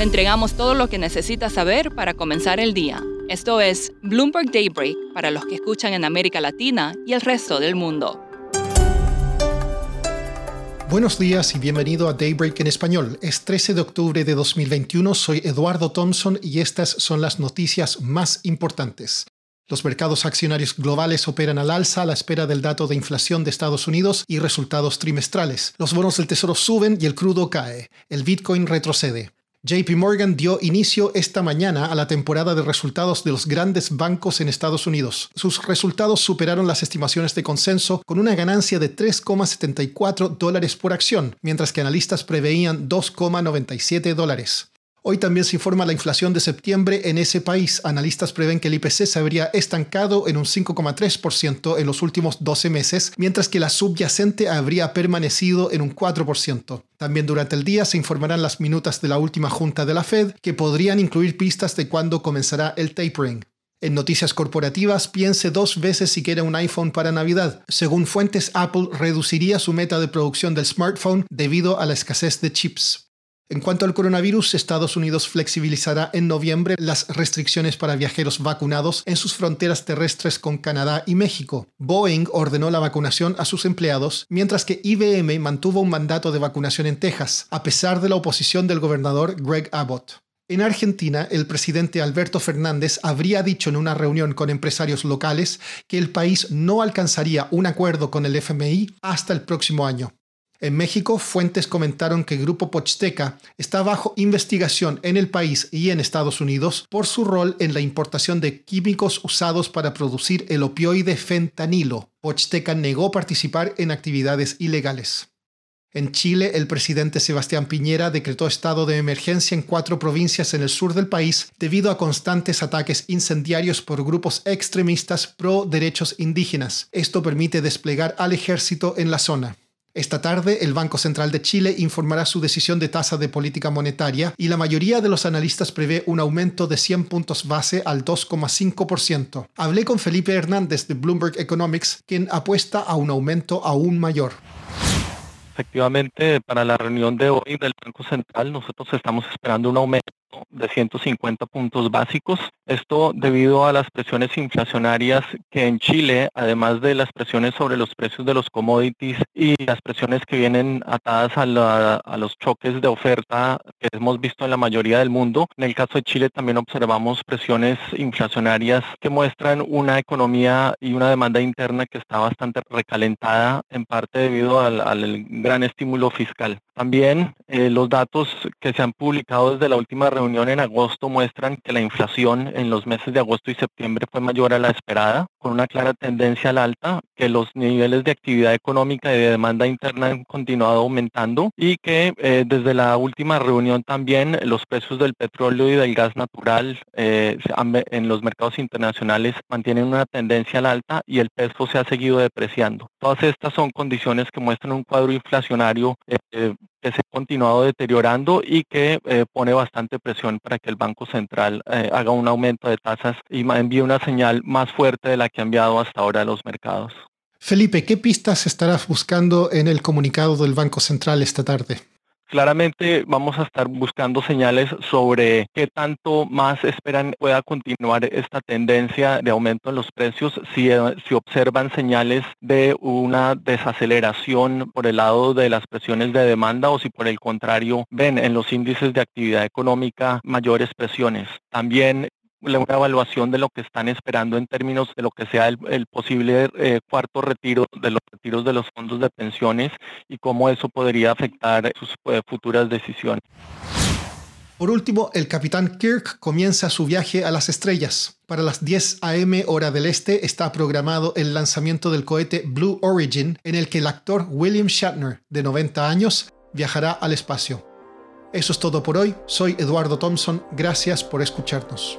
Le entregamos todo lo que necesita saber para comenzar el día. Esto es Bloomberg Daybreak para los que escuchan en América Latina y el resto del mundo. Buenos días y bienvenido a Daybreak en español. Es 13 de octubre de 2021, soy Eduardo Thompson y estas son las noticias más importantes. Los mercados accionarios globales operan al alza a la espera del dato de inflación de Estados Unidos y resultados trimestrales. Los bonos del Tesoro suben y el crudo cae. El Bitcoin retrocede. JP Morgan dio inicio esta mañana a la temporada de resultados de los grandes bancos en Estados Unidos. Sus resultados superaron las estimaciones de consenso con una ganancia de 3,74 dólares por acción, mientras que analistas preveían 2,97 dólares. Hoy también se informa la inflación de septiembre en ese país. Analistas prevén que el IPC se habría estancado en un 5,3% en los últimos 12 meses, mientras que la subyacente habría permanecido en un 4%. También durante el día se informarán las minutas de la última junta de la Fed, que podrían incluir pistas de cuándo comenzará el tapering. En noticias corporativas, piense dos veces si quiere un iPhone para Navidad. Según fuentes, Apple reduciría su meta de producción del smartphone debido a la escasez de chips. En cuanto al coronavirus, Estados Unidos flexibilizará en noviembre las restricciones para viajeros vacunados en sus fronteras terrestres con Canadá y México. Boeing ordenó la vacunación a sus empleados, mientras que IBM mantuvo un mandato de vacunación en Texas, a pesar de la oposición del gobernador Greg Abbott. En Argentina, el presidente Alberto Fernández habría dicho en una reunión con empresarios locales que el país no alcanzaría un acuerdo con el FMI hasta el próximo año. En México, fuentes comentaron que Grupo Pochsteca está bajo investigación en el país y en Estados Unidos por su rol en la importación de químicos usados para producir el opioide fentanilo. Pochsteca negó participar en actividades ilegales. En Chile, el presidente Sebastián Piñera decretó estado de emergencia en cuatro provincias en el sur del país debido a constantes ataques incendiarios por grupos extremistas pro derechos indígenas. Esto permite desplegar al ejército en la zona. Esta tarde, el Banco Central de Chile informará su decisión de tasa de política monetaria y la mayoría de los analistas prevé un aumento de 100 puntos base al 2,5%. Hablé con Felipe Hernández de Bloomberg Economics, quien apuesta a un aumento aún mayor. Efectivamente, para la reunión de hoy del Banco Central, nosotros estamos esperando un aumento de 150 puntos básicos. Esto debido a las presiones inflacionarias que en Chile, además de las presiones sobre los precios de los commodities y las presiones que vienen atadas a, los choques de oferta que hemos visto en la mayoría del mundo, en el caso de Chile también observamos presiones inflacionarias que muestran una economía y una demanda interna que está bastante recalentada en parte debido al, gran estímulo fiscal. También eh, los datos que se han publicado desde la última reunión en agosto muestran que la inflación en los meses de agosto y septiembre fue mayor a la esperada, con una clara tendencia al alta, que los niveles de actividad económica y de demanda interna han continuado aumentando y que eh, desde la última reunión también los precios del petróleo y del gas natural eh, en los mercados internacionales mantienen una tendencia al alta y el peso se ha seguido depreciando. Todas estas son condiciones que muestran un cuadro inflacionario eh, que se ha continuado deteriorando y que eh, pone bastante presión para que el Banco Central eh, haga un aumento de tasas y envíe una señal más fuerte de la que ha enviado hasta ahora a los mercados. Felipe, ¿qué pistas estarás buscando en el comunicado del Banco Central esta tarde? Claramente vamos a estar buscando señales sobre qué tanto más esperan pueda continuar esta tendencia de aumento en los precios, si, eh, si observan señales de una desaceleración por el lado de las presiones de demanda o si por el contrario ven en los índices de actividad económica mayores presiones. También una evaluación de lo que están esperando en términos de lo que sea el, posible eh, cuarto retiro de los retiros de los fondos de pensiones y cómo eso podría afectar sus eh, futuras decisiones. Por último, el capitán Kirk comienza su viaje a las estrellas. Para las 10 a.m. hora del este está programado el lanzamiento del cohete Blue Origin, en el que el actor William Shatner, de 90 años, viajará al espacio. Eso es todo por hoy. Soy Eduardo Thompson. Gracias por escucharnos.